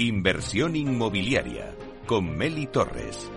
Inversión inmobiliaria con Meli Torres.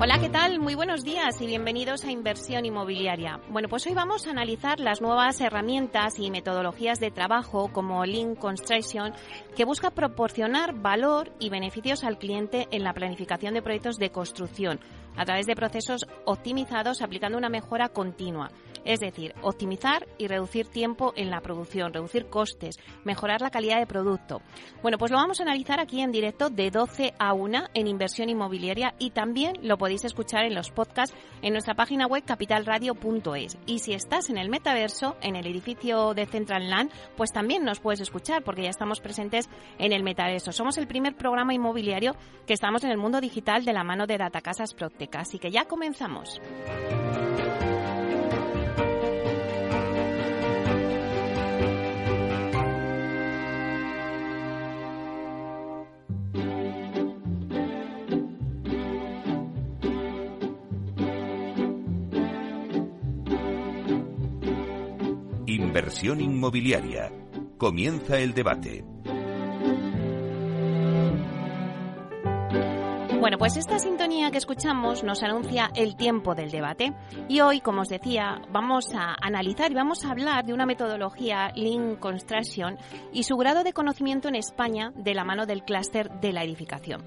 Hola, ¿qué tal? Muy buenos días y bienvenidos a Inversión Inmobiliaria. Bueno, pues hoy vamos a analizar las nuevas herramientas y metodologías de trabajo como Lean Construction, que busca proporcionar valor y beneficios al cliente en la planificación de proyectos de construcción a través de procesos optimizados aplicando una mejora continua. Es decir, optimizar y reducir tiempo en la producción, reducir costes, mejorar la calidad de producto. Bueno, pues lo vamos a analizar aquí en directo de 12 a 1 en inversión inmobiliaria y también lo podéis escuchar en los podcasts en nuestra página web capitalradio.es. Y si estás en el metaverso, en el edificio de Central Land, pues también nos puedes escuchar porque ya estamos presentes en el metaverso. Somos el primer programa inmobiliario que estamos en el mundo digital de la mano de Datacasas Procteca. Así que ya comenzamos. Inversión inmobiliaria. Comienza el debate. Bueno, pues esta sintonía que escuchamos nos anuncia el tiempo del debate. Y hoy, como os decía, vamos a analizar y vamos a hablar de una metodología Lean Construction y su grado de conocimiento en España de la mano del clúster de la edificación.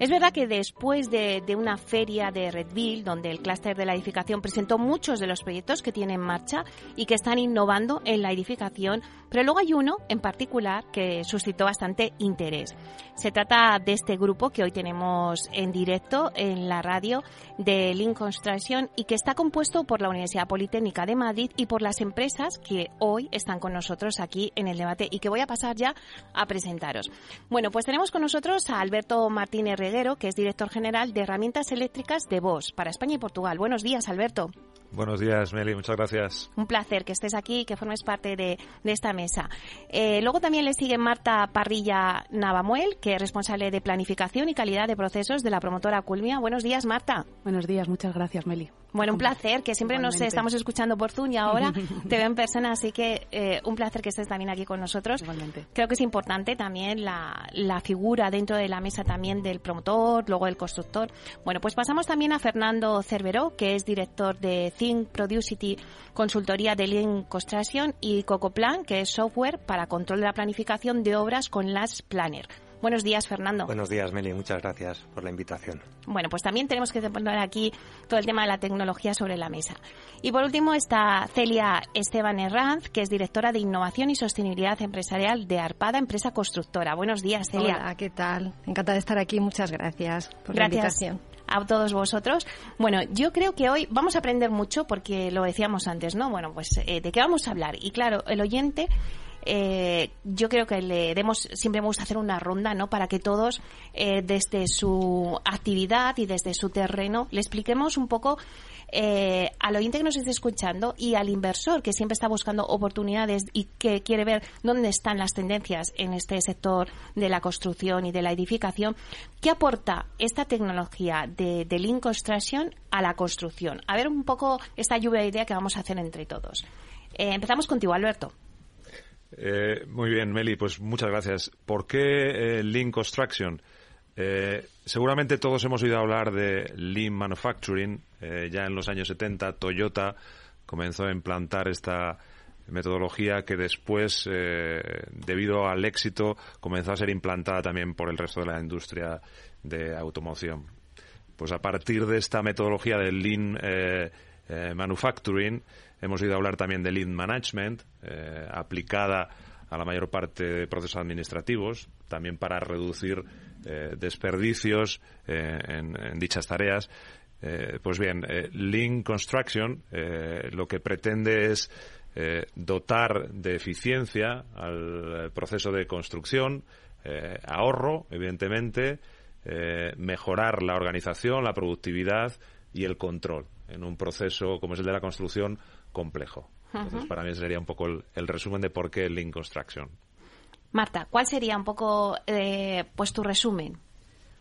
Es verdad que después de, una feria de Redville, donde el clúster de la edificación presentó muchos de los proyectos que tiene en marcha y que están innovando en la edificación, pero luego hay uno en particular que suscitó bastante interés. Se trata de este grupo que hoy tenemos en directo en la radio de Link Construction y que está compuesto por la Universidad Politécnica de Madrid y por las empresas que hoy están con nosotros aquí en el debate y que voy a pasar ya a presentaros. Bueno, pues tenemos con nosotros a Alberto Martínez que es director general de herramientas eléctricas de Bosch para España y Portugal. Buenos días, Alberto. Buenos días, Meli, muchas gracias. Un placer que estés aquí y que formes parte de, esta mesa. Eh, luego también le sigue Marta Parrilla Navamuel, que es responsable de planificación y calidad de procesos de la promotora Culmia. Buenos días, Marta. Buenos días, muchas gracias, Meli. Bueno, un placer, que siempre nos estamos escuchando por Zoom y ahora te veo en persona, así que eh, un placer que estés también aquí con nosotros. Igualmente. Creo que es importante también la, la figura dentro de la mesa también del promotor, luego del constructor. Bueno, pues pasamos también a Fernando Cerveró, que es director de Think Producity, consultoría de Lean Construction y Cocoplan, que es software para control de la planificación de obras con las Planner. Buenos días, Fernando. Buenos días, Meli. Muchas gracias por la invitación. Bueno, pues también tenemos que poner aquí todo el tema de la tecnología sobre la mesa. Y por último está Celia Esteban Herranz, que es directora de Innovación y Sostenibilidad Empresarial de Arpada, empresa constructora. Buenos días, Celia. Hola, ¿qué tal? Encantada de estar aquí. Muchas gracias por la invitación a todos vosotros. Bueno, yo creo que hoy vamos a aprender mucho porque lo decíamos antes, ¿no? Bueno, pues eh, de qué vamos a hablar. Y claro, el oyente eh, yo creo que le demos, siempre me gusta hacer una ronda, ¿no? Para que todos, eh, desde su actividad y desde su terreno, le expliquemos un poco eh, al oyente que nos esté escuchando y al inversor que siempre está buscando oportunidades y que quiere ver dónde están las tendencias en este sector de la construcción y de la edificación, ¿qué aporta esta tecnología de, de Lean Construction a la construcción? A ver un poco esta lluvia de idea que vamos a hacer entre todos. Eh, empezamos contigo, Alberto. Eh, muy bien, Meli, pues muchas gracias. ¿Por qué eh, Lean Construction? Eh, seguramente todos hemos oído hablar de Lean Manufacturing. ya en los años 70, Toyota comenzó a implantar esta metodología que después, debido al éxito, comenzó a ser implantada también por el resto de la industria de automoción. Pues a partir de esta metodología del Lean Manufacturing, Hemos oído hablar también de lean management, eh, aplicada a la mayor parte de procesos administrativos, también para reducir eh, desperdicios eh, en, dichas tareas. pues bien, Lean Construction lo que pretende es dotar de eficiencia al proceso de construcción, ahorro, evidentemente, mejorar la organización, la productividad y el control en un proceso como es el de la construcción complejo. Entonces, para mí sería un poco el, resumen de por qué el Link Construction. Marta, ¿cuál sería un poco eh, pues tu resumen?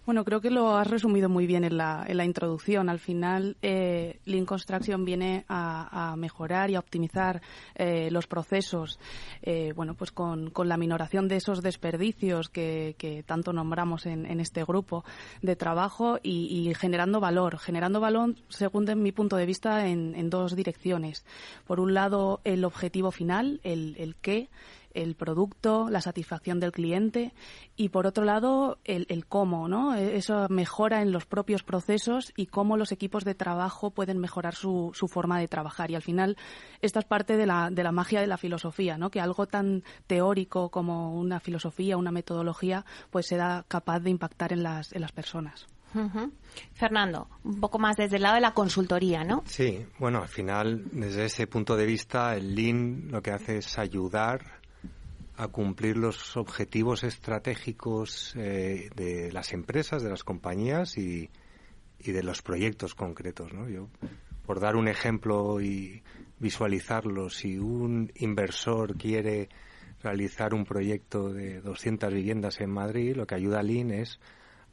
Bueno, creo que lo has resumido muy bien en la, en la introducción. Al final, eh, Lean Construction viene a, mejorar y a optimizar eh, los procesos, eh, bueno, pues con, la minoración de esos desperdicios que, que tanto nombramos en, en, este grupo de trabajo y, generando valor. Generando valor, según mi punto de vista, en, en dos direcciones. Por un lado, el objetivo final, el, el qué, el producto, la satisfacción del cliente y por otro lado el, cómo, ¿no? E, eso mejora en los propios procesos y cómo los equipos de trabajo pueden mejorar su, su forma de trabajar y al final esta es parte de la, de la magia de la filosofía, ¿no? Que algo tan teórico como una filosofía, una metodología, pues sea capaz de impactar en las, en las personas. Fernando, un poco más desde el lado de la consultoría, ¿no? Sí, bueno, al final, desde ese punto de vista, el Lean lo que hace es ayudar a cumplir los objetivos estratégicos eh, de las empresas, de las compañías y, de los proyectos concretos. ¿no? Yo, por dar un ejemplo y visualizarlo, si un inversor quiere realizar un proyecto de 200 viviendas en Madrid, lo que ayuda a Lean es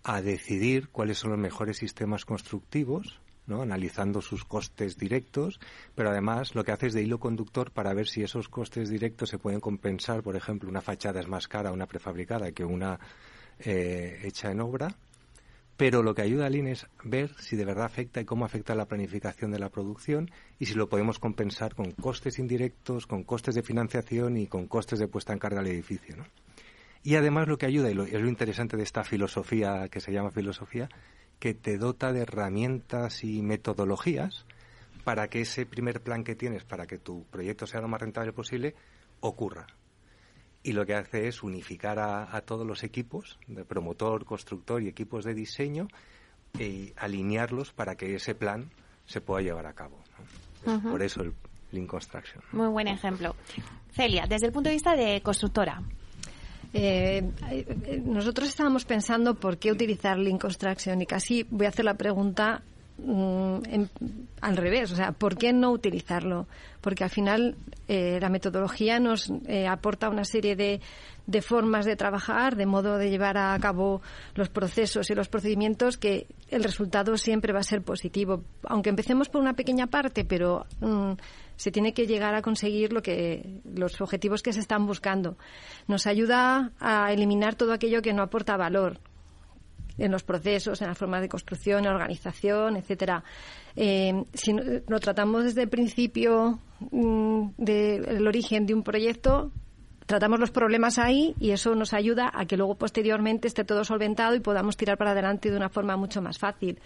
a decidir cuáles son los mejores sistemas constructivos ¿no? analizando sus costes directos, pero además lo que hace es de hilo conductor para ver si esos costes directos se pueden compensar, por ejemplo, una fachada es más cara, una prefabricada, que una eh, hecha en obra, pero lo que ayuda a Lean es ver si de verdad afecta y cómo afecta la planificación de la producción y si lo podemos compensar con costes indirectos, con costes de financiación y con costes de puesta en carga del edificio. Y además lo que ayuda, y lo, es lo interesante de esta filosofía que se llama filosofía, que te dota de herramientas y metodologías para que ese primer plan que tienes para que tu proyecto sea lo más rentable posible ocurra. Y lo que hace es unificar a, todos los equipos, de promotor, constructor y equipos de diseño, y alinearlos para que ese plan se pueda llevar a cabo. Por eso el Lean Construction. Muy buen ejemplo. Celia, desde el punto de vista de constructora, eh, eh, nosotros estábamos pensando por qué utilizar Link Construction y casi voy a hacer la pregunta mm, al revés, o sea, ¿por qué no utilizarlo? Porque al final eh, la metodología nos aporta una serie de, de formas de trabajar, de modo de llevar a cabo los procesos y los procedimientos que el resultado siempre va a ser positivo. Aunque empecemos por una pequeña parte, pero mm, se tiene que llegar a conseguir lo que los objetivos que se están buscando. Nos ayuda a eliminar todo aquello que no aporta valor en los procesos, en la forma de construcción, en la organización, etcétera. Eh, si lo tratamos desde el principio mm, del origen de un proyecto, tratamos los problemas ahí y eso nos ayuda a que luego posteriormente esté todo solventado y podamos tirar para adelante de una forma mucho más fácil.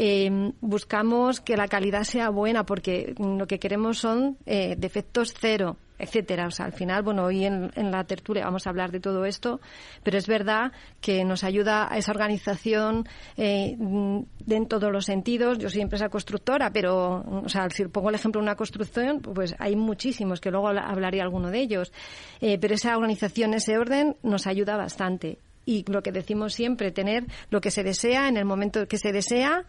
Eh, buscamos que la calidad sea buena porque lo que queremos son eh, defectos cero etcétera. O sea, al final, bueno, hoy en, la tertulia vamos a hablar de todo esto, pero es verdad que nos ayuda a esa organización eh, en todos los sentidos. Yo soy empresa constructora, pero, o sea, si pongo el ejemplo de una construcción, pues hay muchísimos, que luego hablaré alguno de ellos. Eh, pero esa organización, ese orden, nos ayuda bastante y lo que decimos siempre, tener lo que se desea en el momento que se desea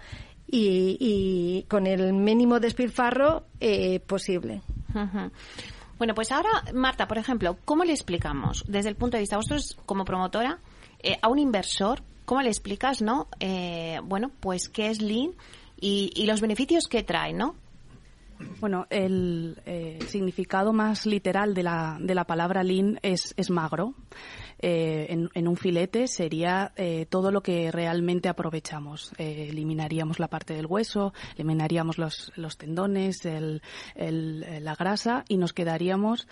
y, con el mínimo despilfarro eh, posible. Bueno, pues ahora, Marta, por ejemplo, ¿cómo le explicamos desde el punto de vista, vosotros como promotora, eh, a un inversor, cómo le explicas, no? Eh, bueno, pues qué es Lean y, y los beneficios que trae, ¿no? Bueno, el significado más literal de la, de la palabra lean es, es magro. Eh, en, un filete sería eh, todo lo que realmente aprovechamos. Eh, eliminaríamos la parte del hueso, eliminaríamos los, los tendones, el, la grasa y nos quedaríamos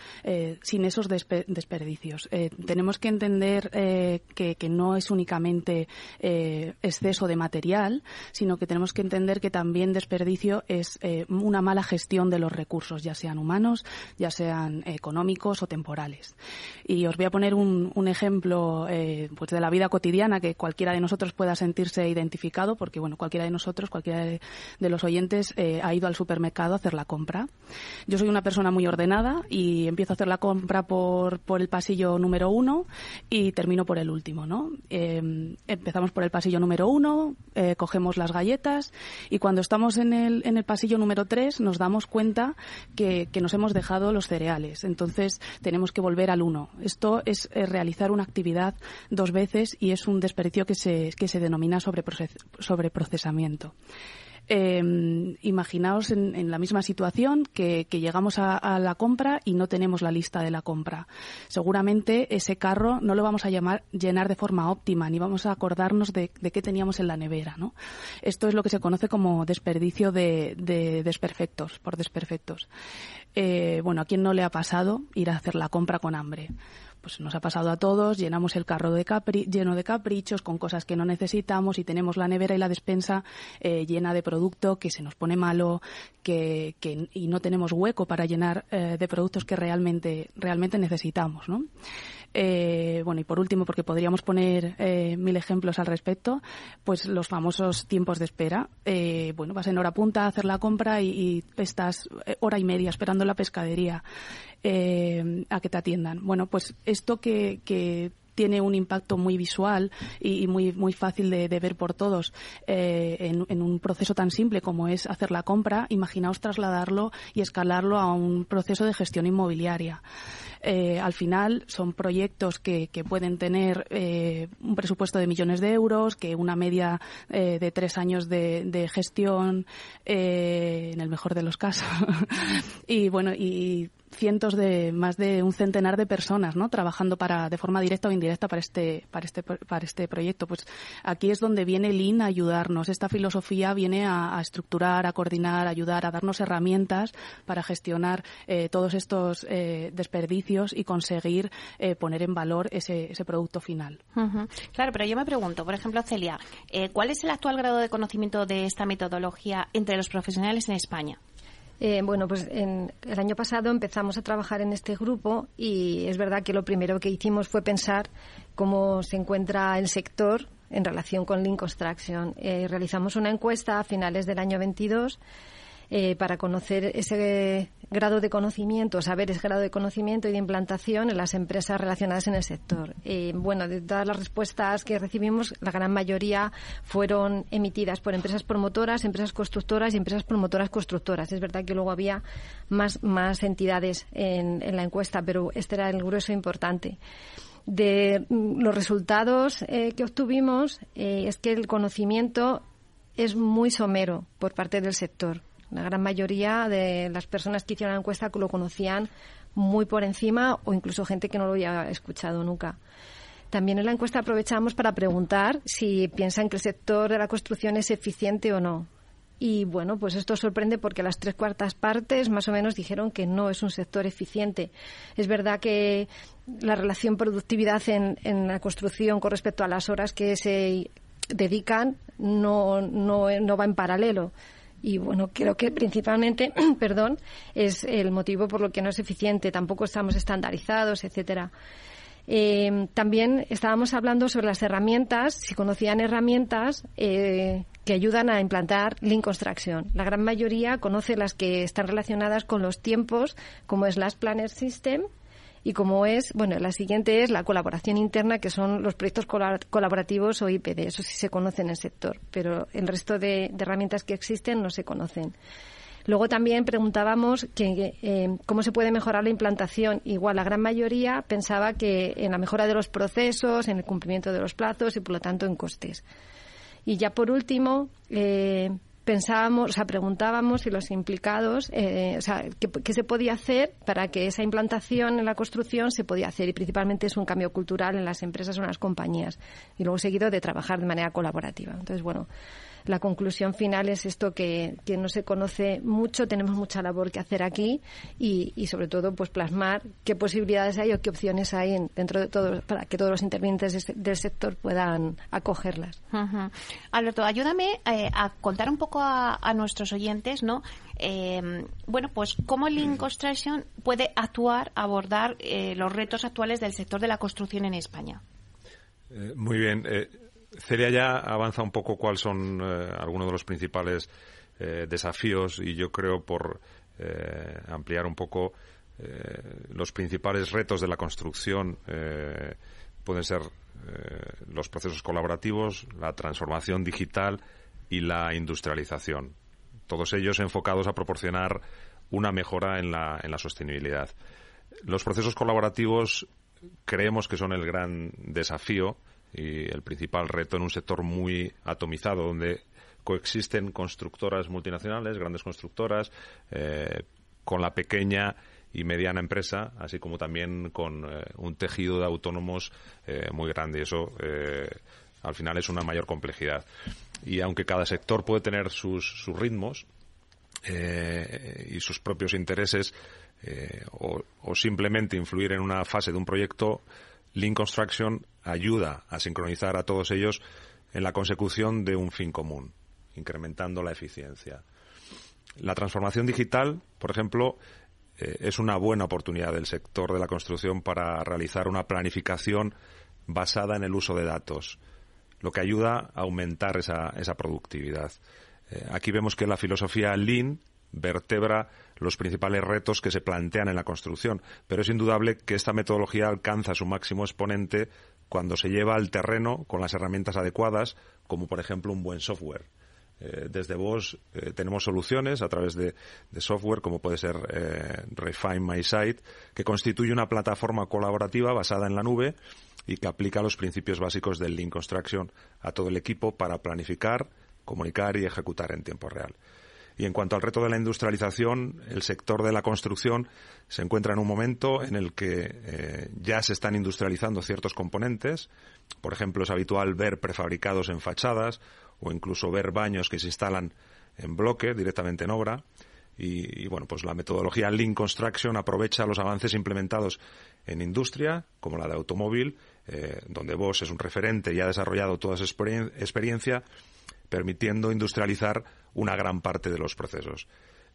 sin esos desperdicios. tenemos que entender que, que, no es únicamente exceso de material, sino que tenemos que entender que también desperdicio es una mala gestión de los recursos, ya sean humanos, ya sean económicos o temporales. Y os voy a poner un, un ejemplo eh, pues de la vida cotidiana que cualquiera de nosotros pueda sentirse identificado, porque bueno, cualquiera de nosotros, cualquiera de, los oyentes eh, ha ido al supermercado a hacer la compra. Yo soy una persona muy ordenada y empiezo a hacer la compra por, por el pasillo número uno y termino por el último, ¿no? Eh, empezamos por el pasillo número uno, cogemos las galletas y cuando estamos en el, en el pasillo número tres nos damos cuenta que, nos hemos dejado los cereales. Entonces tenemos que volver al uno. Esto es realizar una actividad dos veces y es un desperdicio que se, que se denomina sobreprocesamiento. Eh, imaginaos en, la misma situación que, llegamos a, la compra y no tenemos la lista de la compra. Seguramente ese carro no lo vamos a llamar, llenar de forma óptima, ni vamos a acordarnos de, qué teníamos en la nevera. ¿no? Esto es lo que se conoce como desperdicio de, desperfectos, por desperfectos. Eh, bueno, ¿a quién no le ha pasado ir a hacer la compra con hambre? Pues nos ha pasado a todos, llenamos el carro de lleno de caprichos, con cosas que no necesitamos y tenemos la nevera y la despensa eh, llena de producto que se nos pone malo que, y no tenemos hueco para llenar eh, de productos que realmente, realmente necesitamos, ¿no? Eh, bueno, y por último, porque podríamos poner mil ejemplos al respecto, pues los famosos tiempos de espera. bueno, vas en hora punta a hacer la compra y, estás hora y media esperando la pescadería eh, a que te atiendan. Bueno, pues esto que, que tiene un impacto muy visual y, muy muy fácil de, ver por todos eh, en, un proceso tan simple como es hacer la compra, imaginaos trasladarlo y escalarlo a un proceso de gestión inmobiliaria. Eh, al final son proyectos que, pueden tener eh, un presupuesto de millones de euros, que una media de tres años de, de gestión, en el mejor de los casos. y bueno, y cientos de más de un centenar de personas no trabajando para de forma directa o indirecta para este para este para este proyecto. Pues aquí es donde viene Lean a ayudarnos. Esta filosofía viene a, estructurar a coordinar a ayudar a darnos herramientas para gestionar eh, todos estos eh, desperdicios y conseguir eh, poner en valor ese, ese producto final. Claro pero yo me pregunto por ejemplo Celia ¿cuál es el actual grado de conocimiento de esta metodología entre los profesionales en España eh, bueno, pues en, el año pasado empezamos a trabajar en este grupo y es verdad que lo primero que hicimos fue pensar cómo se encuentra el sector en relación con Link Construction. Eh, realizamos una encuesta a finales del año 22 eh, para conocer ese grado de conocimiento, saber ese grado de conocimiento y de implantación en las empresas relacionadas en el sector. Eh, bueno, de todas las respuestas que recibimos, la gran mayoría fueron emitidas por empresas promotoras, empresas constructoras y empresas promotoras constructoras. Es verdad que luego había más, más entidades en, la encuesta, pero este era el grueso importante de mm, los resultados eh, que obtuvimos es que el conocimiento es muy somero por parte del sector. La gran mayoría de las personas que hicieron la encuesta lo conocían muy por encima o incluso gente que no lo había escuchado nunca. También en la encuesta aprovechamos para preguntar si piensan que el sector de la construcción es eficiente o no. Y bueno, pues esto sorprende porque las tres cuartas partes más o menos dijeron que no es un sector eficiente. Es verdad que la relación productividad en, en la construcción con respecto a las horas que se dedican no, no, no va en paralelo y bueno, creo que principalmente, perdón, es el motivo por lo que no es eficiente. Tampoco estamos estandarizados, etcétera. Eh, también estábamos hablando sobre las herramientas, si conocían herramientas eh, que ayudan a implantar Lean Construction. La gran mayoría conoce las que están relacionadas con los tiempos, como es las Planner System, y como es, bueno, la siguiente es la colaboración interna, que son los proyectos colaborativos o IPD. Eso sí se conoce en el sector, pero el resto de, herramientas que existen no se conocen. Luego también preguntábamos que, eh, cómo se puede mejorar la implantación. Igual la gran mayoría pensaba que en la mejora de los procesos, en el cumplimiento de los plazos y por lo tanto en costes. Y ya por último, eh, pensábamos, o sea, preguntábamos si los implicados, eh, o sea, ¿qué, se podía hacer para que esa implantación en la construcción se podía hacer y principalmente es un cambio cultural en las empresas o en las compañías y luego seguido de trabajar de manera colaborativa. Entonces, bueno, la conclusión final es esto que, no se conoce mucho, tenemos mucha labor que hacer aquí y, sobre todo pues plasmar qué posibilidades hay o qué opciones hay dentro de todo para que todos los intervinientes del sector puedan acogerlas. Alberto, ayúdame eh, a contar un poco a, nuestros oyentes, ¿no? Eh, bueno, pues cómo Lean Construction puede actuar, abordar eh, los retos actuales del sector de la construcción en España. muy bien. Celia ya avanza un poco cuáles son eh, algunos de los principales eh, desafíos y yo creo por eh, ampliar un poco los principales retos de la construcción pueden ser los procesos colaborativos, la transformación digital y la industrialización. Todos ellos enfocados a proporcionar una mejora en la, en la sostenibilidad. Los procesos colaborativos creemos que son el gran desafío y el principal reto en un sector muy atomizado, donde coexisten constructoras multinacionales, grandes constructoras, eh, con la pequeña y mediana empresa, así como también con eh, un tejido de autónomos eh, muy grande. Eso, al final, es una mayor complejidad. Y aunque cada sector puede tener sus, sus ritmos y sus propios intereses, o, o simplemente influir en una fase de un proyecto, Lean Construction ayuda a sincronizar a todos ellos en la consecución de un fin común, incrementando la eficiencia. La transformación digital, por ejemplo, eh, es una buena oportunidad del sector de la construcción para realizar una planificación basada en el uso de datos, lo que ayuda a aumentar esa, productividad. Eh, aquí vemos que la filosofía Lean vertebra los principales retos que se plantean en la construcción, pero es indudable que esta metodología alcanza su máximo exponente cuando se lleva al terreno con las herramientas adecuadas, como por ejemplo un buen software. Eh, desde vos eh, tenemos soluciones a través de, software como puede ser eh, Refine My Site, que constituye una plataforma colaborativa basada en la nube y que aplica los principios básicos del Lean Construction a todo el equipo para planificar, comunicar y ejecutar en tiempo real. Y en cuanto al reto de la industrialización, el sector de la construcción se encuentra en un momento en el que eh, ya se están industrializando ciertos componentes. Por ejemplo, es habitual ver prefabricados en fachadas o incluso ver baños que se instalan en bloque directamente en obra. Y, bueno, pues la metodología Lean Construction aprovecha los avances implementados en industria, como la de automóvil, eh, donde Bosch es un referente y ha desarrollado toda esa experiencia permitiendo industrializar una gran parte de los procesos.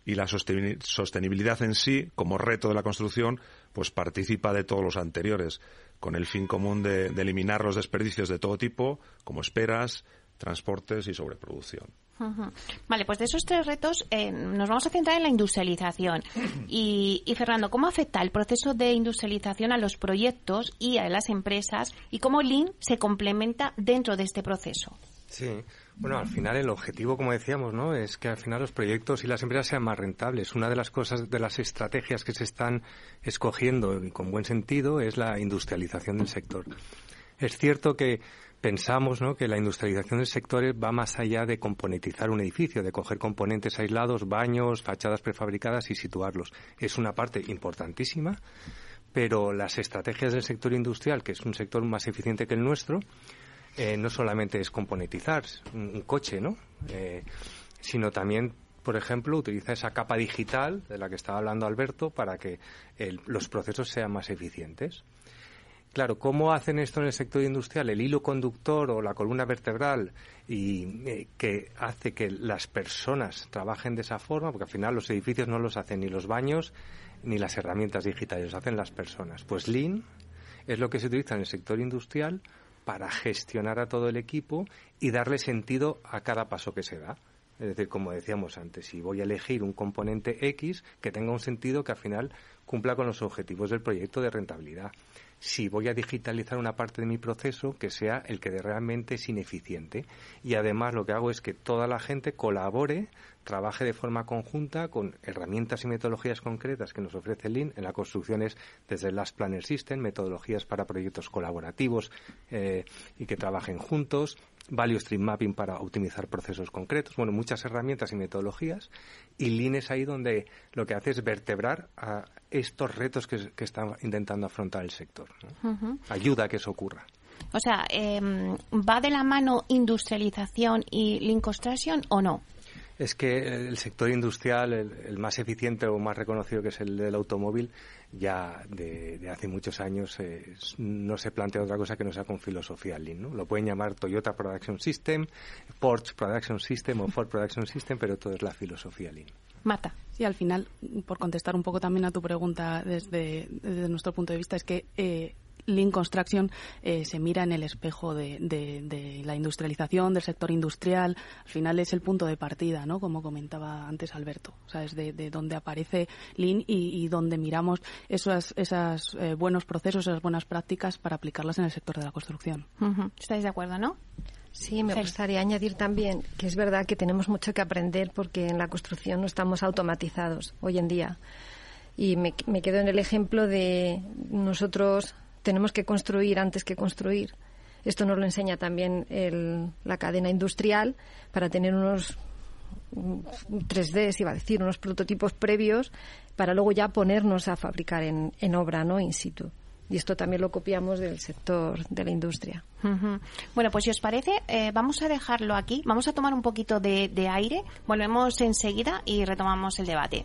Y la sostenibilidad en sí, como reto de la construcción, pues participa de todos los anteriores, con el fin común de, eliminar los desperdicios de todo tipo, como esperas, transportes y sobreproducción. Vale, pues de esos tres retos eh, nos vamos a centrar en la industrialización. Y, y, Fernando, ¿cómo afecta el proceso de industrialización a los proyectos y a las empresas y cómo Lean se complementa dentro de este proceso? Sí, bueno, al final el objetivo, como decíamos, ¿no? es que al final los proyectos y las empresas sean más rentables. Una de las cosas, de las estrategias que se están escogiendo con buen sentido es la industrialización del sector. Es cierto que pensamos ¿no? que la industrialización del sector va más allá de componentizar un edificio, de coger componentes aislados, baños, fachadas prefabricadas y situarlos. Es una parte importantísima, pero las estrategias del sector industrial, que es un sector más eficiente que el nuestro, eh, no solamente es componentizar un, coche, ¿no? Eh, sino también, por ejemplo, utiliza esa capa digital de la que estaba hablando Alberto para que los procesos sean más eficientes. Claro, ¿cómo hacen esto en el sector industrial? El hilo conductor o la columna vertebral y eh, que hace que las personas trabajen de esa forma, porque al final los edificios no los hacen ni los baños ni las herramientas digitales, los hacen las personas. Pues Lean es lo que se utiliza en el sector industrial para gestionar a todo el equipo y darle sentido a cada paso que se da. Es decir, como decíamos antes, si voy a elegir un componente X que tenga un sentido que al final cumpla con los objetivos del proyecto de rentabilidad. Si voy a digitalizar una parte de mi proceso que sea el que realmente es ineficiente. Y además lo que hago es que toda la gente colabore trabaje de forma conjunta con herramientas y metodologías concretas que nos ofrece Lean en la construcción es desde las Planner System, metodologías para proyectos colaborativos eh, y que trabajen juntos, Value Stream Mapping para optimizar procesos concretos, bueno, muchas herramientas y metodologías y Lean es ahí donde lo que hace es vertebrar a estos retos que, que está intentando afrontar el sector. Ayuda a que eso ocurra. O sea, em, ¿va de la mano industrialización y Lean Construction o no? Es que el sector industrial, el, más eficiente o más reconocido que es el del automóvil, ya de, hace muchos años eh, no se plantea otra cosa que no sea con filosofía Lean. ¿no? Lo pueden llamar Toyota Production System, Porsche Production System o Ford Production System, pero todo es la filosofía Lean. Mata. Sí, al final, por contestar un poco también a tu pregunta desde, desde nuestro punto de vista, es que eh, Lean Construction eh, se mira en el espejo de, la industrialización, del sector industrial. Al final es el punto de partida, ¿no? Como comentaba antes Alberto. O sea, es de, donde aparece Lean y, donde miramos esos esas, eh, buenos procesos, esas buenas prácticas para aplicarlas en el sector de la construcción. ¿Estáis de acuerdo, no? Sí, me gustaría añadir también que es verdad que tenemos mucho que aprender porque en la construcción no estamos automatizados hoy en día. Y me, me quedo en el ejemplo de nosotros tenemos que construir antes que construir. Esto nos lo enseña también la cadena industrial para tener unos 3D, iba a decir, unos prototipos previos para luego ya ponernos a fabricar en, obra, ¿no? In situ. Y esto también lo copiamos del sector de la industria. Bueno, pues si os parece, eh, vamos a dejarlo aquí. Vamos a tomar un poquito de aire. Volvemos enseguida y retomamos el debate.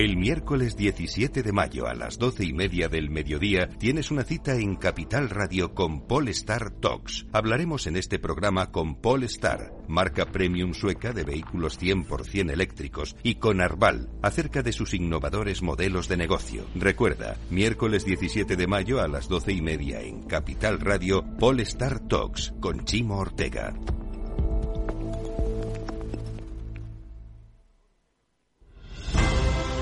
El miércoles 17 de mayo a las doce y media del mediodía tienes una cita en Capital Radio con Polestar Talks. Hablaremos en este programa con Polestar, marca premium sueca de vehículos 100% eléctricos, y con Arval, acerca de sus innovadores modelos de negocio. Recuerda, miércoles 17 de mayo a las doce y media en Capital Radio, Polestar Talks con Chimo Ortega.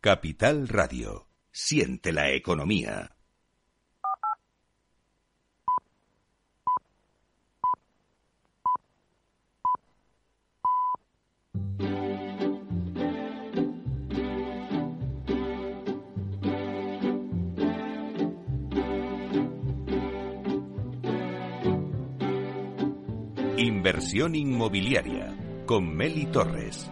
Capital Radio. Siente la economía. Inversión inmobiliaria con Meli Torres.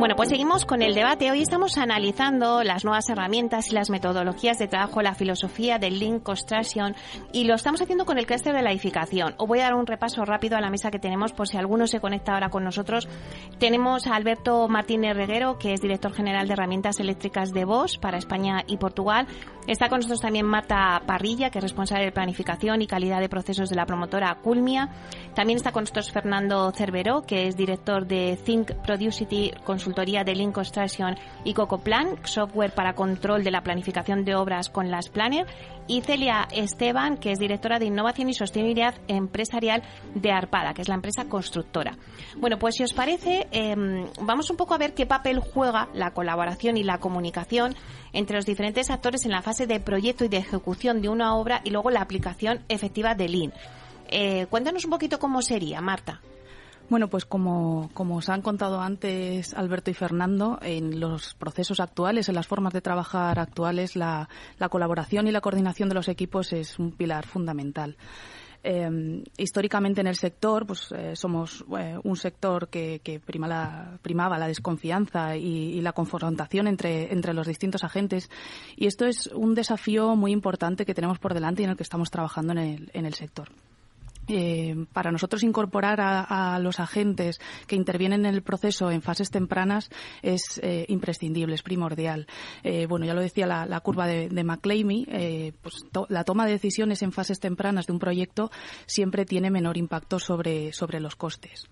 Bueno, pues seguimos con el debate. Hoy estamos analizando las nuevas herramientas y las metodologías de trabajo, la filosofía del Link Construction y lo estamos haciendo con el clúster de la edificación. Os voy a dar un repaso rápido a la mesa que tenemos por si alguno se conecta ahora con nosotros. Tenemos a Alberto Martínez Reguero, que es director general de herramientas eléctricas de Bosch para España y Portugal. Está con nosotros también Marta Parrilla, que es responsable de planificación y calidad de procesos de la promotora Culmia. También está con nosotros Fernando Cerveró, que es director de Think Producity Consulting consultoría de Link Construction y Cocoplan, software para control de la planificación de obras con las Planner, y Celia Esteban, que es directora de Innovación y Sostenibilidad Empresarial de Arpada, que es la empresa constructora. Bueno, pues si os parece, em, vamos un poco a ver qué papel juega la colaboración y la comunicación entre los diferentes actores en la fase de proyecto y de ejecución de una obra y luego la aplicación efectiva de Lean. Eh, cuéntanos un poquito cómo sería, Marta. Bueno, pues como, como os han contado antes Alberto y Fernando, en los procesos actuales, en las formas de trabajar actuales, la, colaboración y la coordinación de los equipos es un pilar fundamental. Em, históricamente en el sector, pues eh, somos eh, un sector que, primaba la desconfianza y, la confrontación entre, entre los distintos agentes. Y esto es un desafío muy importante que tenemos por delante y en el que estamos trabajando en el sector. Eh, para nosotros incorporar a, los agentes que intervienen en el proceso en fases tempranas es eh, imprescindible, es primordial. Eh, bueno, ya lo decía la, curva de, de pues la toma de decisiones en fases tempranas de un proyecto siempre tiene menor impacto sobre, sobre los costes.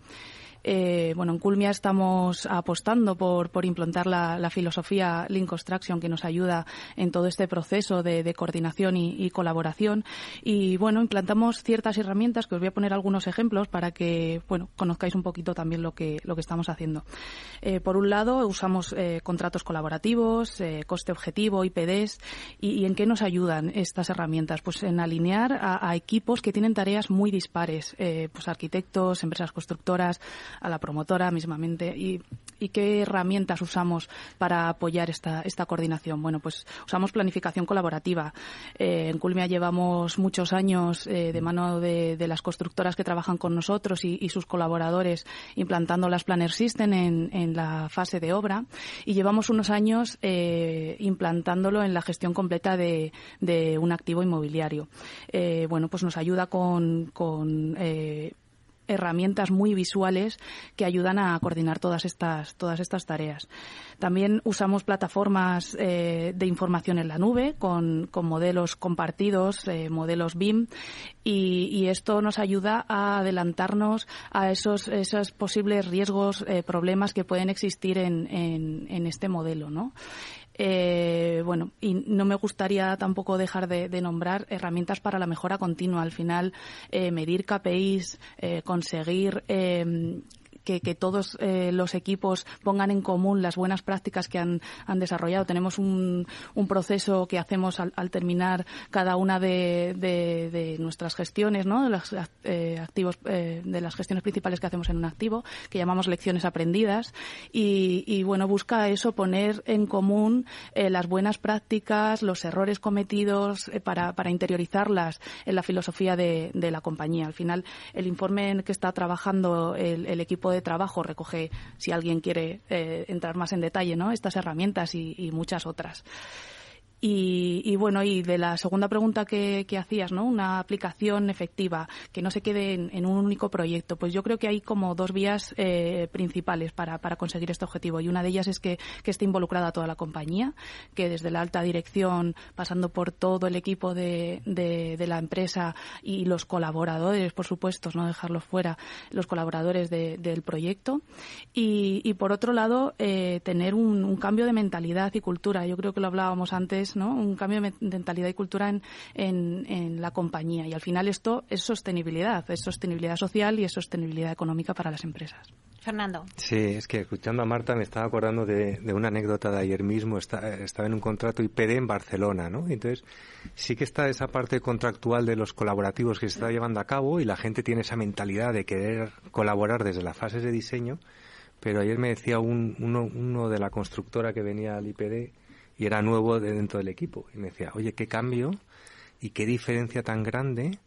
Eh, bueno, en Culmia estamos apostando por, por implantar la, filosofía Link Construction que nos ayuda en todo este proceso de, coordinación y, colaboración. Y bueno, implantamos ciertas herramientas que os voy a poner algunos ejemplos para que bueno conozcáis un poquito también lo que, lo que estamos haciendo. Eh, por un lado, usamos eh, contratos colaborativos, coste objetivo, IPDs. Y, en qué nos ayudan estas herramientas? Pues en alinear a, a equipos que tienen tareas muy dispares, pues arquitectos, empresas constructoras, a la promotora mismamente. ¿Y, qué herramientas usamos para apoyar esta, esta coordinación? Bueno, pues usamos planificación colaborativa. Eh, en Culmia llevamos muchos años eh, de mano de, las constructoras que trabajan con nosotros y, sus colaboradores implantando las Planner System en, la fase de obra y llevamos unos años eh, implantándolo en la gestión completa de, de un activo inmobiliario. bueno, pues nos ayuda con, con herramientas muy visuales que ayudan a coordinar todas estas, todas estas tareas. También usamos plataformas eh, de información en la nube con, modelos compartidos, eh, modelos BIM, y, esto nos ayuda a adelantarnos a esos, esos posibles riesgos, eh, problemas que pueden existir en, en, en este modelo, ¿no? Eh, bueno, y no me gustaría tampoco dejar de, nombrar herramientas para la mejora continua. Al final, eh, medir KPIs, eh, conseguir que, todos eh, los equipos pongan en común las buenas prácticas que han, desarrollado. Tenemos un, proceso que hacemos al, terminar cada una de, nuestras gestiones, ¿no? de los eh, activos, eh, de las gestiones principales que hacemos en un activo, que llamamos lecciones aprendidas. Y, bueno, busca eso, poner en común las buenas prácticas, los errores cometidos para, interiorizarlas en la filosofía de, la compañía. Al final, el informe en que está trabajando el, el equipo de trabajo recoge, si alguien quiere eh, entrar más en detalle, ¿no? estas herramientas y muchas otras. Y, bueno, y de la segunda pregunta que, hacías, ¿no? Una aplicación efectiva que no se quede en, un único proyecto. Pues yo creo que hay como dos vías eh, principales para, conseguir este objetivo. Y una de ellas es que, esté involucrada toda la compañía, que desde la alta dirección, pasando por todo el equipo de, la empresa y los colaboradores, por supuesto, no dejarlos fuera, los colaboradores del proyecto. Y, por otro lado, eh, tener un cambio de mentalidad y cultura. Yo creo que lo hablábamos antes un cambio de mentalidad y cultura en, en, la compañía. Y al final esto es sostenibilidad, es sostenibilidad social y es sostenibilidad económica para las empresas. Fernando. Sí, es que escuchando a Marta me estaba acordando de, una anécdota de ayer mismo. estaba en un contrato IPD en Barcelona, ¿no? Entonces, sí que está esa parte contractual de los colaborativos que se está llevando a cabo y la gente tiene esa mentalidad de querer colaborar desde las fases de diseño. Pero ayer me decía un, uno, uno de la constructora que venía al IPD y era nuevo de dentro del equipo. Y me decía, oye, qué cambio y qué diferencia tan grande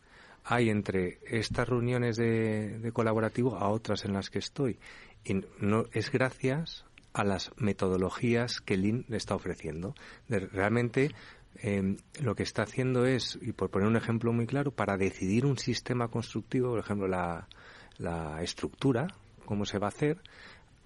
hay entre estas reuniones de, colaborativo a otras en las que estoy. Y no es gracias a las metodologías que Lean le está ofreciendo. realmente em, lo que está haciendo es, y por poner un ejemplo muy claro, para decidir un sistema constructivo, por ejemplo, la, la estructura, cómo se va a hacer,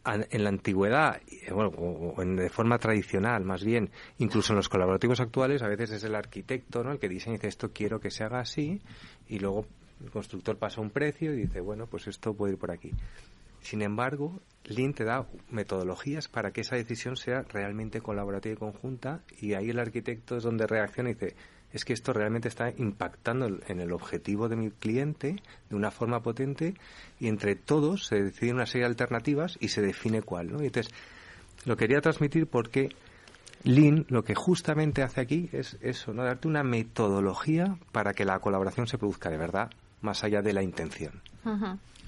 en la antigüedad, bueno, o en, de forma tradicional más bien, incluso en los colaborativos actuales, a veces es el arquitecto ¿no? el que diseña y dice esto quiero que se haga así y luego el constructor pasa un precio y dice, bueno, pues esto puede ir por aquí. Sin embargo, Lean te da metodologías para que esa decisión sea realmente colaborativa y conjunta y ahí el arquitecto es donde reacciona y dice, es que esto realmente está impactando en el objetivo de mi cliente de una forma potente y entre todos se deciden una serie de alternativas y se define cuál. ¿no? Y entonces, lo quería transmitir porque Lean lo que justamente hace aquí es eso, ¿no? darte una metodología para que la colaboración se produzca de verdad, más allá de la intención.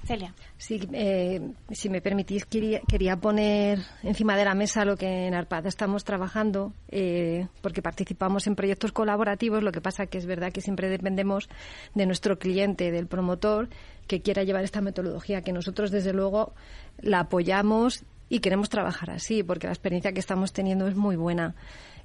Celia. Sí, eh, si me permitís, quería, poner encima de la mesa lo que en ARPAD estamos trabajando, eh, porque participamos en proyectos colaborativos. Lo que pasa que es verdad que siempre dependemos de nuestro cliente, del promotor, que quiera llevar esta metodología, que nosotros, desde luego, la apoyamos y queremos trabajar así, porque la experiencia que estamos teniendo es muy buena.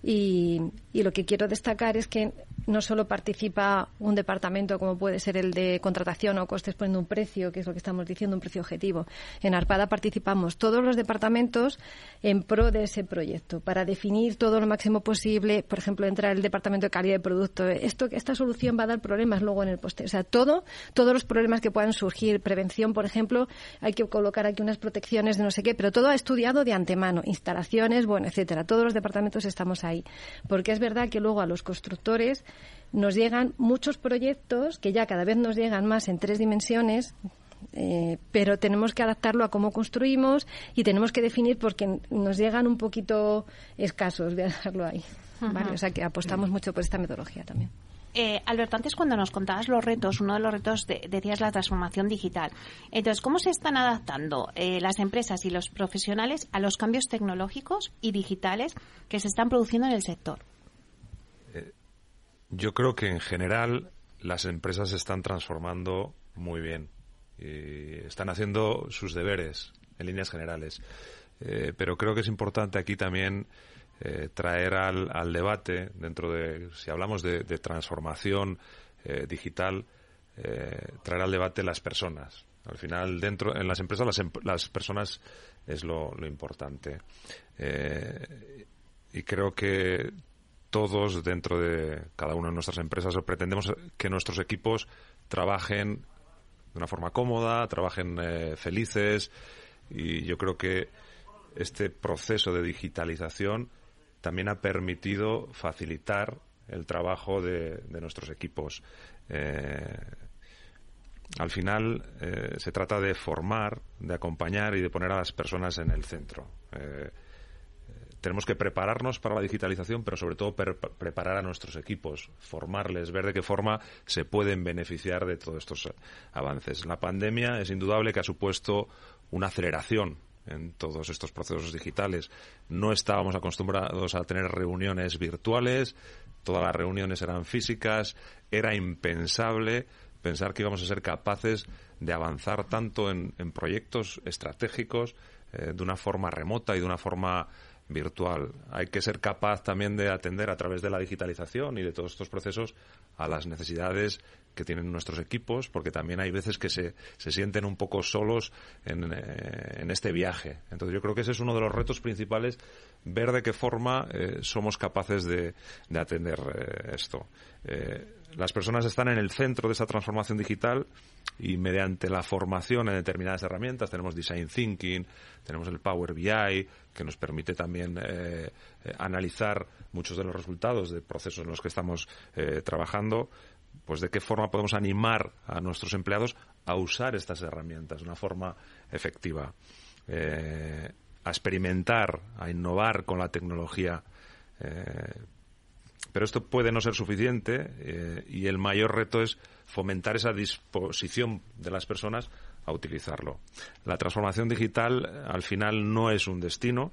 Y, y, lo que quiero destacar es que no solo participa un departamento como puede ser el de contratación o costes poniendo un precio, que es lo que estamos diciendo, un precio objetivo. En Arpada participamos todos los departamentos en pro de ese proyecto para definir todo lo máximo posible. Por ejemplo, entra el departamento de calidad de producto. Esto, esta solución va a dar problemas luego en el poste. O sea, todo, todos los problemas que puedan surgir. Prevención, por ejemplo, hay que colocar aquí unas protecciones de no sé qué, pero todo ha estudiado de antemano. Instalaciones, bueno, etcétera. Todos los departamentos estamos ahí porque es verdad que luego a los constructores nos llegan muchos proyectos que ya cada vez nos llegan más en tres dimensiones, eh, pero tenemos que adaptarlo a cómo construimos y tenemos que definir porque nos llegan un poquito escasos, voy a dejarlo ahí. O sea que apostamos mucho por esta metodología también. Eh, Alberto, antes cuando nos contabas los retos, uno de los retos decías la transformación digital. Entonces, ¿cómo se están adaptando eh, las empresas y los profesionales a los cambios tecnológicos y digitales que se están produciendo en el sector? Eh, yo creo que en general las empresas se están transformando muy bien están haciendo sus deberes en líneas generales. pero creo que es importante aquí también eh, traer al, debate, dentro de, si hablamos de, transformación eh, digital, eh, traer al debate las personas. Al final, dentro, en las empresas, las, las personas es lo, importante. y creo que todos dentro de cada una de nuestras empresas pretendemos que nuestros equipos trabajen de una forma cómoda, trabajen felices y yo creo que este proceso de digitalización también ha permitido facilitar el trabajo de, nuestros equipos. Eh, al final eh, se trata de formar, de acompañar y de poner a las personas en el centro. Eh, tenemos que prepararnos para la digitalización, pero sobre todo preparar a nuestros equipos, formarles, ver de qué forma se pueden beneficiar de todos estos avances. La pandemia es indudable que ha supuesto una aceleración en todos estos procesos digitales. No estábamos acostumbrados a tener reuniones virtuales, todas las reuniones eran físicas, era impensable pensar que íbamos a ser capaces de avanzar tanto en, proyectos estratégicos eh, de una forma remota y de una forma virtual. Hay que ser capaz también de atender a través de la digitalización y de todos estos procesos a las necesidades que tienen nuestros equipos, porque también hay veces que se, se sienten un poco solos en, eh, en, este viaje. Entonces yo creo que ese es uno de los retos principales, ver de qué forma eh, somos capaces de, de atender eh, esto. las personas están en el centro de esa transformación digital y mediante la formación en determinadas herramientas, tenemos Design Thinking, tenemos el Power BI, que nos permite también analizar muchos de los resultados de procesos en los que estamos trabajando, pues de qué forma podemos animar a nuestros empleados a usar estas herramientas de una forma efectiva, eh, a experimentar, a innovar con la tecnología. Eh, pero esto puede no ser suficiente eh, y el mayor reto es fomentar esa disposición de las personas a utilizarlo. La transformación digital al final no es un destino,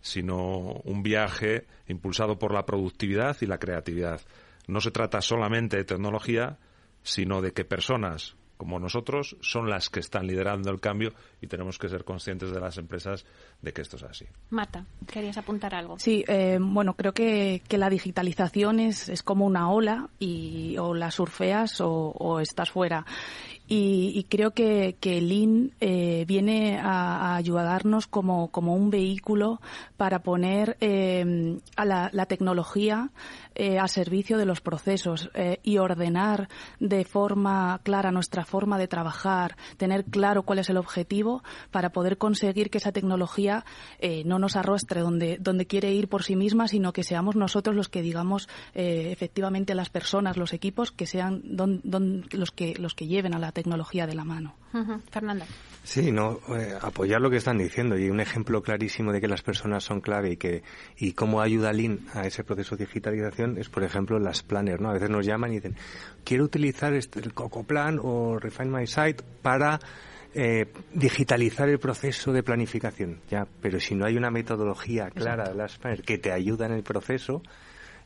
sino un viaje impulsado por la productividad y la creatividad no se trata solamente de tecnología, sino de que personas como nosotros son las que están liderando el cambio y tenemos que ser conscientes de las empresas de que esto es así. Marta, ¿querías apuntar algo? Sí, eh, bueno, creo que, que, la digitalización es, es, como una ola y o la surfeas o, o estás fuera. Y, y, creo que, que Lean eh, viene a, a, ayudarnos como, como un vehículo para poner eh, a la, la tecnología eh, a servicio de los procesos eh, y ordenar de forma clara nuestra forma de trabajar, tener claro cuál es el objetivo para poder conseguir que esa tecnología eh, no nos arrostre donde, donde quiere ir por sí misma, sino que seamos nosotros los que digamos eh, efectivamente las personas, los equipos, que sean don, don, los, que, los que lleven a la tecnología de la mano. Fernanda. Sí, no, eh, apoyar lo que están diciendo. Y un ejemplo clarísimo de que las personas son clave y que y cómo ayuda Lean a ese proceso de digitalización es, por ejemplo, las planners, ¿no? A veces nos llaman y dicen, quiero utilizar este, el Cocoplan o Refine My Site para eh, digitalizar el proceso de planificación, ya, pero si no hay una metodología clara de las planners que te ayuda en el proceso,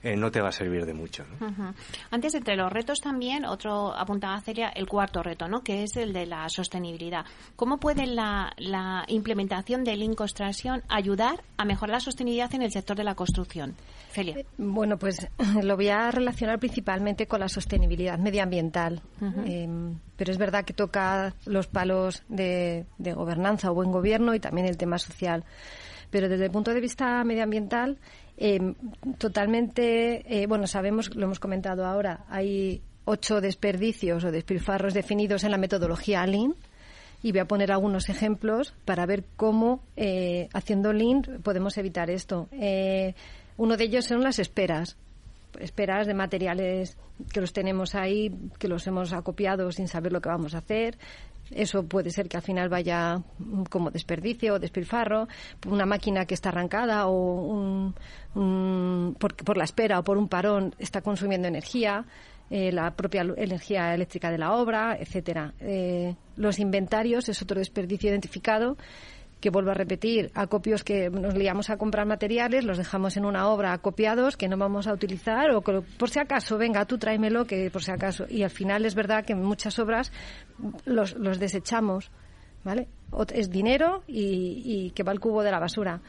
eh, no te va a servir de mucho. ¿no? Uh -huh. Antes, entre los retos también, otro apuntaba sería el cuarto reto, ¿no? que es el de la sostenibilidad. ¿Cómo puede la, la implementación del Lean Construction ayudar a mejorar la sostenibilidad en el sector de la construcción? Celia. Bueno, pues lo voy a relacionar principalmente con la sostenibilidad medioambiental. Uh -huh. eh, pero es verdad que toca los palos de, de gobernanza o buen gobierno y también el tema social. Pero desde el punto de vista medioambiental, eh, totalmente, eh, bueno, sabemos, lo hemos comentado ahora, hay ocho desperdicios o despilfarros definidos en la metodología Lean y voy a poner algunos ejemplos para ver cómo, eh, haciendo Lean, podemos evitar esto. Eh, uno de ellos son las esperas esperas de materiales que los tenemos ahí, que los hemos acopiado sin saber lo que vamos a hacer. Eso puede ser que al final vaya como desperdicio o despilfarro, una máquina que está arrancada o un, un, por, por, la espera o por un parón está consumiendo energía. Eh, la propia energía eléctrica de la obra, etcétera. Eh, los inventarios es otro desperdicio identificado que vuelvo a repetir, acopios que nos liamos a comprar materiales, los dejamos en una obra acopiados que no vamos a utilizar o que por si acaso, venga, tú tráemelo, que por si acaso. Y al final es verdad que en muchas obras los, desechamos, ¿vale? Es dinero y, y, que va al cubo de la basura.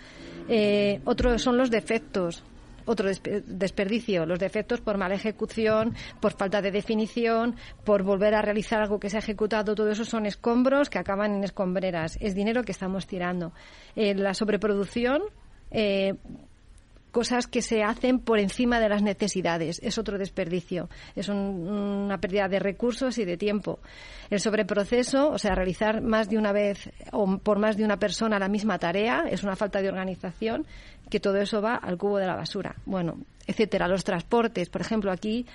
Eh, otros son los defectos otro desperdicio, los defectos por mala ejecución, por falta de definición, por volver a realizar algo que se ha ejecutado, todo eso son escombros que acaban en escombreras. Es dinero que estamos tirando. Eh, la sobreproducción. Eh, cosas que se hacen por encima de las necesidades. Es otro desperdicio. Es un, una pérdida de recursos y de tiempo. El sobreproceso, o sea, realizar más de una vez o por más de una persona la misma tarea, es una falta de organización, que todo eso va al cubo de la basura. Bueno, etcétera. Los transportes, por ejemplo, aquí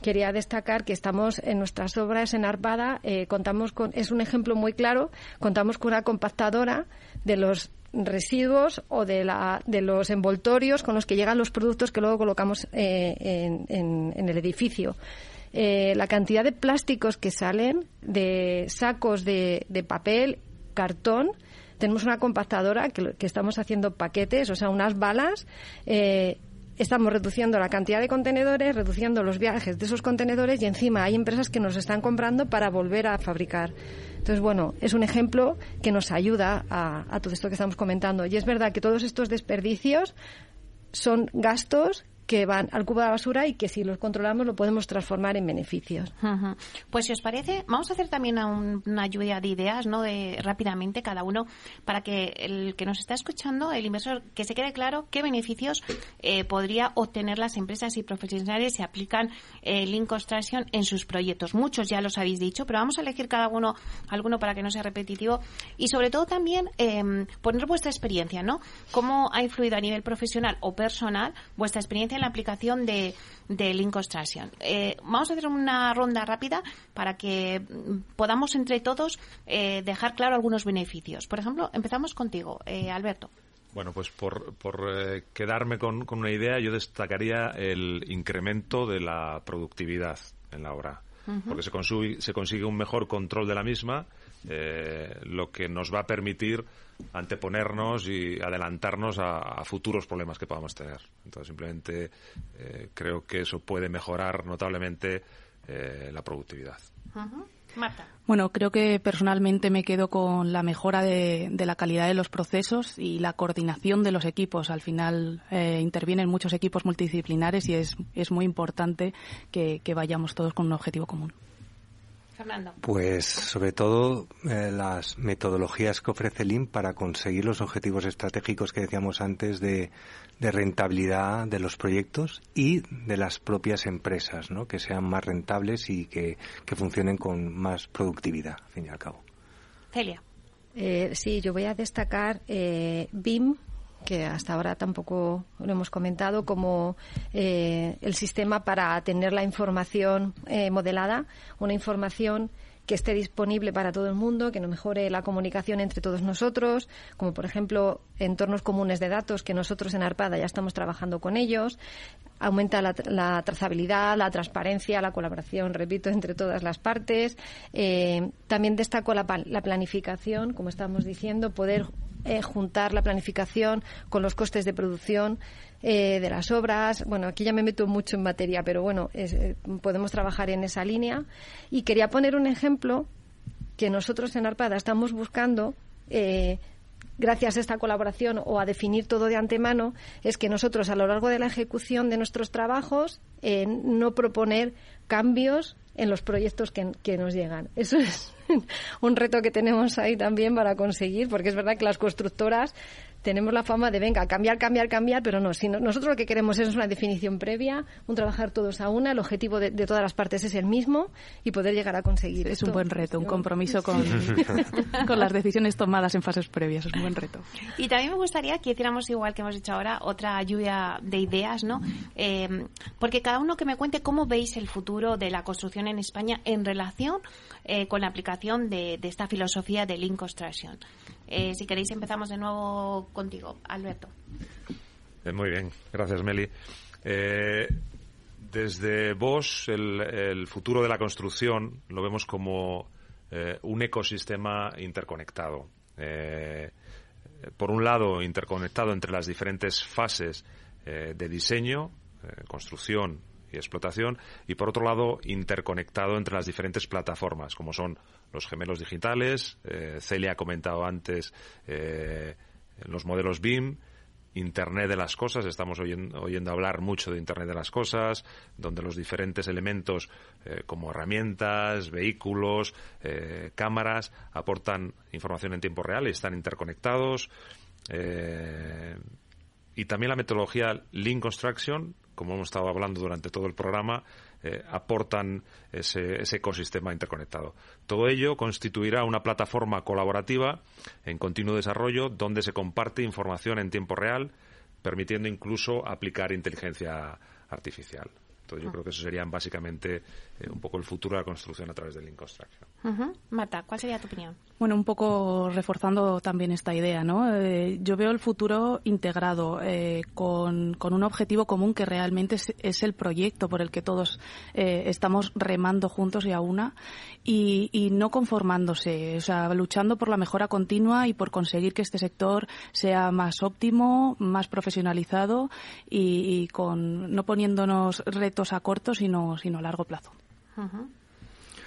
quería destacar que estamos en nuestras obras en Arpada, eh, contamos con, es un ejemplo muy claro, contamos con una compactadora de los residuos o de, la, de los envoltorios con los que llegan los productos que luego colocamos eh, en, el edificio. Eh, la cantidad de plásticos que salen, de sacos de papel, cartón, tenemos una compactadora que, estamos haciendo paquetes, o sea, unas balas. Eh, estamos reduciendo la cantidad de contenedores, reduciendo los viajes de esos contenedores y encima hay empresas que nos están comprando para volver a fabricar. Entonces, bueno, es un ejemplo que nos ayuda a, a todo esto que estamos comentando. Y es verdad que todos estos desperdicios son gastos que van al cubo de la basura y que si los controlamos lo podemos transformar en beneficios. Pues si os parece, vamos a hacer también un, una lluvia de ideas, ¿no? De rápidamente cada uno para que el que nos está escuchando, el inversor, que se quede claro qué beneficios eh, podría obtener las empresas y profesionales si aplican el eh, en sus proyectos. Muchos ya los habéis dicho, pero vamos a elegir cada uno alguno para que no sea repetitivo y sobre todo también eh, poner vuestra experiencia, ¿no? Cómo ha influido a nivel profesional o personal vuestra experiencia en la aplicación de, de Construction. Eh, vamos a hacer una ronda rápida para que podamos entre todos eh, dejar claro algunos beneficios. Por ejemplo, empezamos contigo, eh, Alberto. Bueno, pues por, por eh, quedarme con, con, una idea, yo destacaría el incremento de la productividad en la obra, uh -huh. porque se consigue, se consigue un mejor control de la misma, eh, lo que nos va a permitir anteponernos y adelantarnos a, a, futuros problemas que podamos tener. Entonces, simplemente eh, creo que eso puede mejorar notablemente la productividad. Marta. Bueno, creo que personalmente me quedo con la mejora de, la calidad de los procesos y la coordinación de los equipos. Al final eh, intervienen muchos equipos multidisciplinares y es, es muy importante que, vayamos todos con un objetivo común. Fernando. Pues sobre todo eh, las metodologías que ofrece Lean para conseguir los objetivos estratégicos que decíamos antes de, de rentabilidad de los proyectos y de las propias empresas, ¿no? que sean más rentables y que, funcionen con más productividad, al fin y al cabo. Celia. Eh, sí, yo voy a destacar eh, BIM, que hasta ahora tampoco lo hemos comentado, como eh, el sistema para tener la información eh, modelada, una información que esté disponible para todo el mundo, que no mejore la comunicación entre todos nosotros, como por ejemplo entornos comunes de datos que nosotros en Arpada ya estamos trabajando con ellos, aumenta la, trazabilidad, la transparencia, la colaboración, repito, entre todas las partes. Eh, también destaco la, planificación, como estamos diciendo, poder eh, juntar la planificación con los costes de producción eh, de las obras. Bueno, aquí ya me meto mucho en materia, pero bueno, eh, podemos trabajar en esa línea. Y quería poner un ejemplo que nosotros en Arpada estamos buscando. Eh, gracias a esta colaboración o a definir todo de antemano, es que nosotros a lo largo de la ejecución de nuestros trabajos no proponer cambios en los proyectos que, nos llegan. Eso es un reto que tenemos ahí también para conseguir, porque es verdad que las constructoras tenemos la fama de, venga, cambiar, cambiar, cambiar, pero no. Si nosotros lo que queremos es una definición previa, un trabajar todos a una, el objetivo de, todas las partes es el mismo y poder llegar a conseguir. Es un buen reto, un compromiso con, con las decisiones tomadas en fases previas, es un buen reto. Y también me gustaría que hiciéramos igual que hemos hecho ahora, otra lluvia de ideas, ¿no? Eh, porque cada uno que me cuente cómo veis el futuro de la construcción en España en relación eh, con la aplicación de, de, esta filosofía de Lean Construction. Eh, si queréis empezamos de nuevo contigo, Alberto. Eh, muy bien, gracias Meli. Eh, desde vos, el, futuro de la construcción lo vemos como un ecosistema interconectado. por un lado, interconectado entre las diferentes fases de diseño, construcción y explotación, y por otro lado, interconectado entre las diferentes plataformas, como son los gemelos digitales, eh, Celia ha comentado antes eh, los modelos BIM, Internet de las cosas, estamos oyendo, hablar mucho de Internet de las cosas, donde los diferentes elementos eh, como herramientas, vehículos, cámaras aportan información en tiempo real y están interconectados. y también la metodología Lean Construction, como hemos estado hablando durante todo el programa, eh, aportan ese, ecosistema interconectado. Todo ello constituirá una plataforma colaborativa en continuo desarrollo donde se comparte información en tiempo real, permitiendo incluso aplicar inteligencia artificial. Entonces, yo ah. creo que eso sería básicamente eh, un poco el futuro de la construcción a través del Lean Construction. Marta, ¿cuál sería tu opinión? Bueno, un poco reforzando también esta idea, ¿no? Eh, yo veo el futuro integrado eh, con, un objetivo común que realmente es, el proyecto por el que todos estamos remando juntos y a una y, no conformándose, o sea, luchando por la mejora continua y por conseguir que este sector sea más óptimo, más profesionalizado y, con no poniéndonos retos a corto, sino, sino a largo plazo.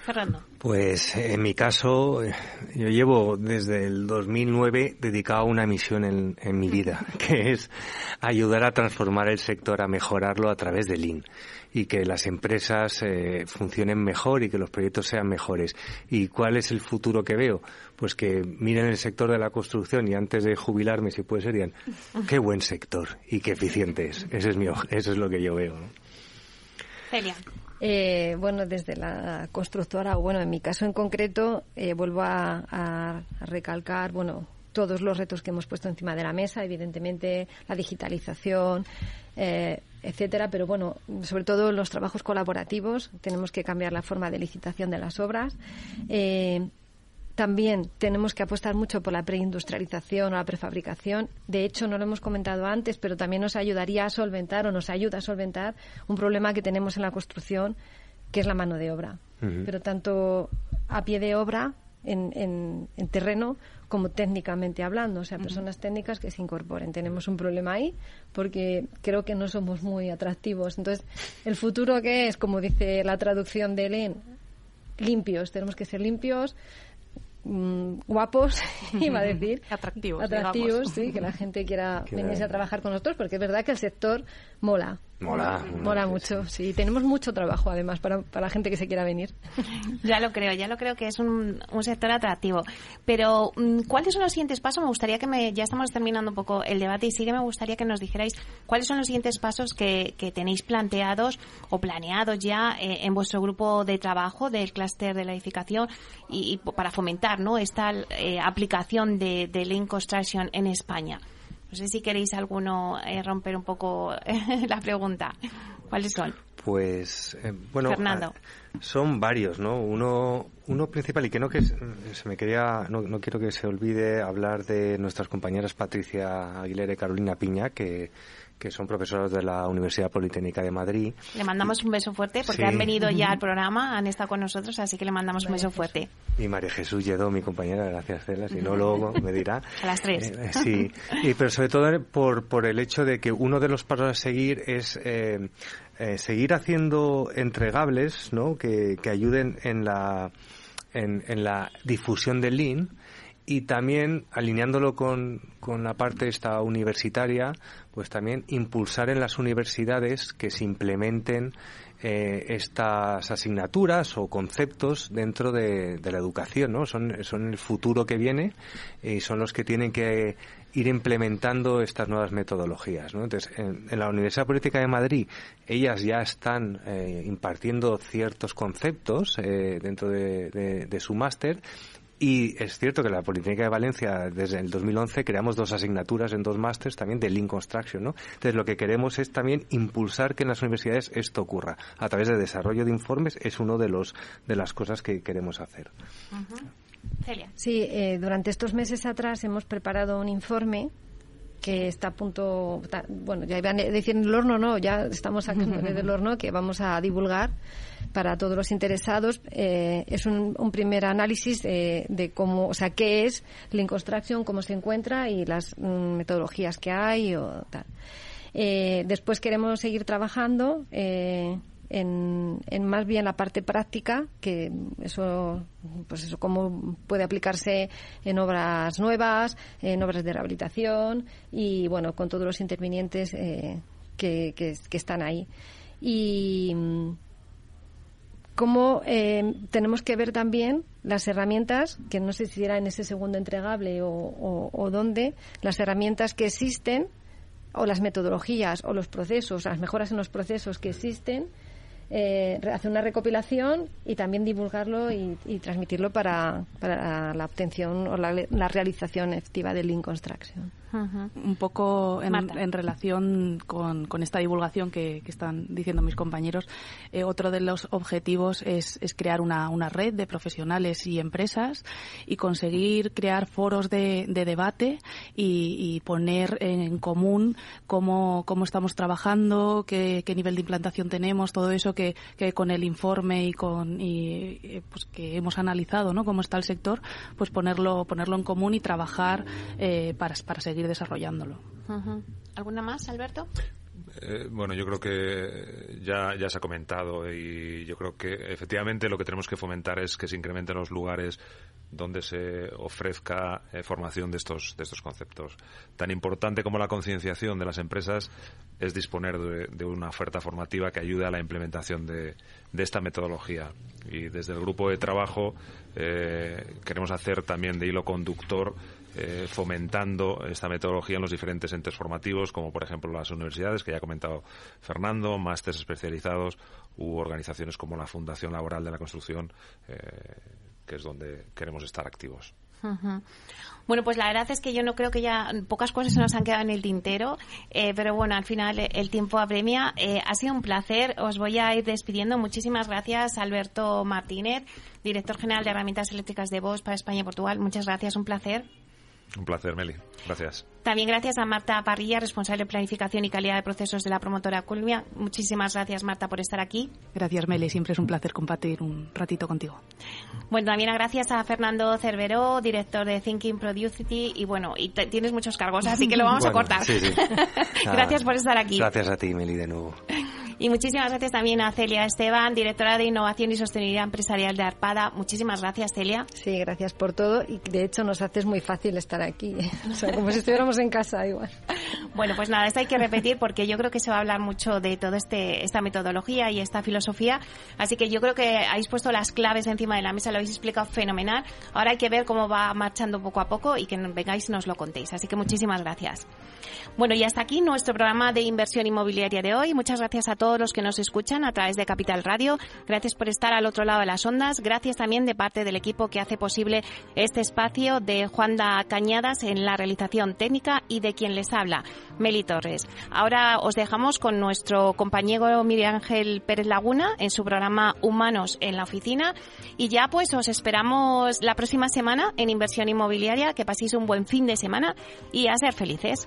Fernando. Pues en mi caso, yo llevo desde el 2009 dedicado a una misión en, en mi vida, que es ayudar a transformar el sector, a mejorarlo a través de Lean y que las empresas eh, funcionen mejor y que los proyectos sean mejores. ¿Y cuál es el futuro que veo? Pues que miren el sector de la construcción y antes de jubilarme, si puede ser, digan, qué buen sector y qué eficiente es. Ese es mi, eso es lo que yo veo. Celia. Eh, bueno, desde la constructora, bueno, en mi caso en concreto, eh, vuelvo a, recalcar, bueno, todos los retos que hemos puesto encima de la mesa, evidentemente la digitalización, eh, etcétera, pero bueno, sobre todo los trabajos colaborativos, tenemos que cambiar la forma de licitación de las obras. También tenemos que apostar mucho por la preindustrialización o la prefabricación. De hecho, no lo hemos comentado antes, pero también nos ayudaría a solventar o nos ayuda a solventar un problema que tenemos en la construcción, que es la mano de obra. Pero tanto a pie de obra, en, en, terreno, como técnicamente hablando, o sea, personas técnicas que se incorporen. Tenemos un problema ahí porque creo que no somos muy atractivos. Entonces, el futuro que es, como dice la traducción de Elen, limpios, tenemos que ser limpios, mm, guapos, iba a decir. Atractivos. Atractivos, sí, que la gente quiera venirse a trabajar con nosotros, porque es verdad que el sector mola. Mola. Mola mucho, sí. Tenemos mucho trabajo, además, para, para la gente que se quiera venir. Ya lo creo, ya lo creo que es un, un sector atractivo. Pero, mm, ¿cuáles son los siguientes pasos? Me gustaría que me, ya estamos terminando un poco el debate y sí que me gustaría que nos dijerais cuáles son los siguientes pasos que, que tenéis planteados o planeados ya eh, en vuestro grupo de trabajo del clúster de la edificación y, y para fomentar ¿no? esta eh, aplicación de, de Lean Construction en España. No sé si queréis alguno eh, romper un poco la pregunta. ¿Cuáles son? Pues, eh, bueno, Fernando. ah, son varios, ¿no? Uno, uno principal y que no que se me quería, no, no quiero que se olvide hablar de nuestras compañeras Patricia Aguilera y Carolina Piña, que, que son profesoras de la Universidad Politécnica de Madrid. Le mandamos un beso fuerte porque Sí. han venido ya al programa, han estado con nosotros, así que le mandamos un beso fuerte. Y María Jesús Lledó, mi compañera, gracias Cela, si no luego me dirá. A las tres. Eh, sí, y, pero sobre todo por, por el hecho de que uno de los pasos a seguir es eh, eh, seguir haciendo entregables ¿no? que, que ayuden en la, en, en la difusión del Lean y también alineándolo con, con la parte esta universitaria, pues también impulsar en las universidades que se implementen eh, estas asignaturas o conceptos dentro de, de la educación, ¿no? Son, son el futuro que viene y son los que tienen que ir implementando estas nuevas metodologías, ¿no? Entonces, en, en la Universidad Política de Madrid, ellas ya están eh, impartiendo ciertos conceptos eh, dentro de, de- de su máster y es cierto que la Politécnica de Valencia, desde el 2011, creamos dos asignaturas en dos másters también de Lean Construction, ¿no? Entonces, lo que queremos es también impulsar que en las universidades esto ocurra. A través de desarrollo de informes es uno de los de las cosas que queremos hacer. Celia. Sí, eh, durante estos meses atrás hemos preparado un informe que está a punto, bueno, ya iban a decir en el horno, no, ya estamos sacando del horno que vamos a divulgar para todos los interesados. Eh, es un, primer análisis de cómo, o sea, qué es Lean Construction, cómo se encuentra y las mm, metodologías que hay o tal. Eh, después queremos seguir trabajando eh, en, más bien la parte práctica, que eso, pues eso, cómo puede aplicarse en obras nuevas, en obras de rehabilitación y, bueno, con todos los intervinientes que, que, que están ahí. Y mm, cómo eh, tenemos que ver también las herramientas, que no sé si era en ese segundo entregable o, o, dónde, las herramientas que existen o las metodologías o los procesos, las mejoras en los procesos que existen, eh, hacer una recopilación y también divulgarlo y, y transmitirlo para, para la obtención o la, la realización efectiva del Lean Construction. Un poco en, relación con, con esta divulgación que, que están diciendo mis compañeros, eh, otro de los objetivos es, es crear una, una red de profesionales y empresas y conseguir crear foros de, de debate y, y poner en común cómo, cómo estamos trabajando, qué, qué nivel de implantación tenemos, todo eso que, que con el informe y con y, eh, pues que hemos analizado, ¿no? Cómo está el sector, pues ponerlo ponerlo en común y trabajar eh, para, para seguir desarrollándolo. Ujú. ¿Alguna más, Alberto? Eh, bueno, yo creo que ya, ya se ha comentado y yo creo que efectivamente lo que tenemos que fomentar es que se incrementen los lugares donde se ofrezca eh, formación de estos, de estos conceptos. Tan importante como la concienciación de las empresas es disponer de, de una oferta formativa que ayude a la implementación de, de esta metodología. Y desde el grupo de trabajo eh, queremos hacer también de hilo conductor eh, fomentando esta metodología en los diferentes entes formativos, como por ejemplo las universidades, que ya ha comentado Fernando, másteres especializados u organizaciones como la Fundación Laboral de la Construcción, eh, que es donde queremos estar activos. Bueno, pues la verdad es que yo no creo que ya pocas cosas se nos han quedado en el tintero, eh, pero bueno, al final eh, el tiempo apremia. Eh, ha sido un placer. Os voy a ir despidiendo. Muchísimas gracias, Alberto Martínez, director general de herramientas eléctricas de Voz para España y Portugal. Muchas gracias, un placer. Un placer, Meli. Gracias. También gracias a Marta Parrilla, responsable de planificación y calidad de procesos de la promotora Culmia. Muchísimas gracias, Marta, por estar aquí. Gracias, Meli. Siempre es un placer compartir un ratito contigo. Bueno, también gracias a Fernando Cerveró, director de Thinking Productivity. Y bueno, y tienes muchos cargos, así que lo vamos a cortar. gracias por estar aquí. Gracias a ti, Meli, de nuevo. Y muchísimas gracias también a Celia Esteban, directora de Innovación y Sostenibilidad Empresarial de Arpada. Muchísimas gracias, Celia. Sí, gracias por todo y de hecho nos haces muy fácil estar aquí. O sea, como si estuviéramos en casa igual. Bueno, pues nada, esto hay que repetir porque yo creo que se va a hablar mucho de toda este, esta metodología y esta filosofía. Así que yo creo que habéis puesto las claves encima de la mesa, lo habéis explicado fenomenal. Ahora hay que ver cómo va marchando poco a poco y que vengáis y nos lo contéis. Así que muchísimas gracias. Bueno, y hasta aquí nuestro programa de inversión inmobiliaria de hoy. Muchas gracias a todos los que nos escuchan a través de Capital Radio. Gracias por estar al otro lado de las ondas. Gracias también de parte del equipo que hace posible este espacio de Juanda Cañadas en la realización técnica y de quien les habla, Meli Torres. Ahora os dejamos con nuestro compañero Miguel Ángel Pérez Laguna en su programa Humanos en la Oficina. Y ya pues os esperamos la próxima semana en Inversión Inmobiliaria. Que paséis un buen fin de semana y a ser felices.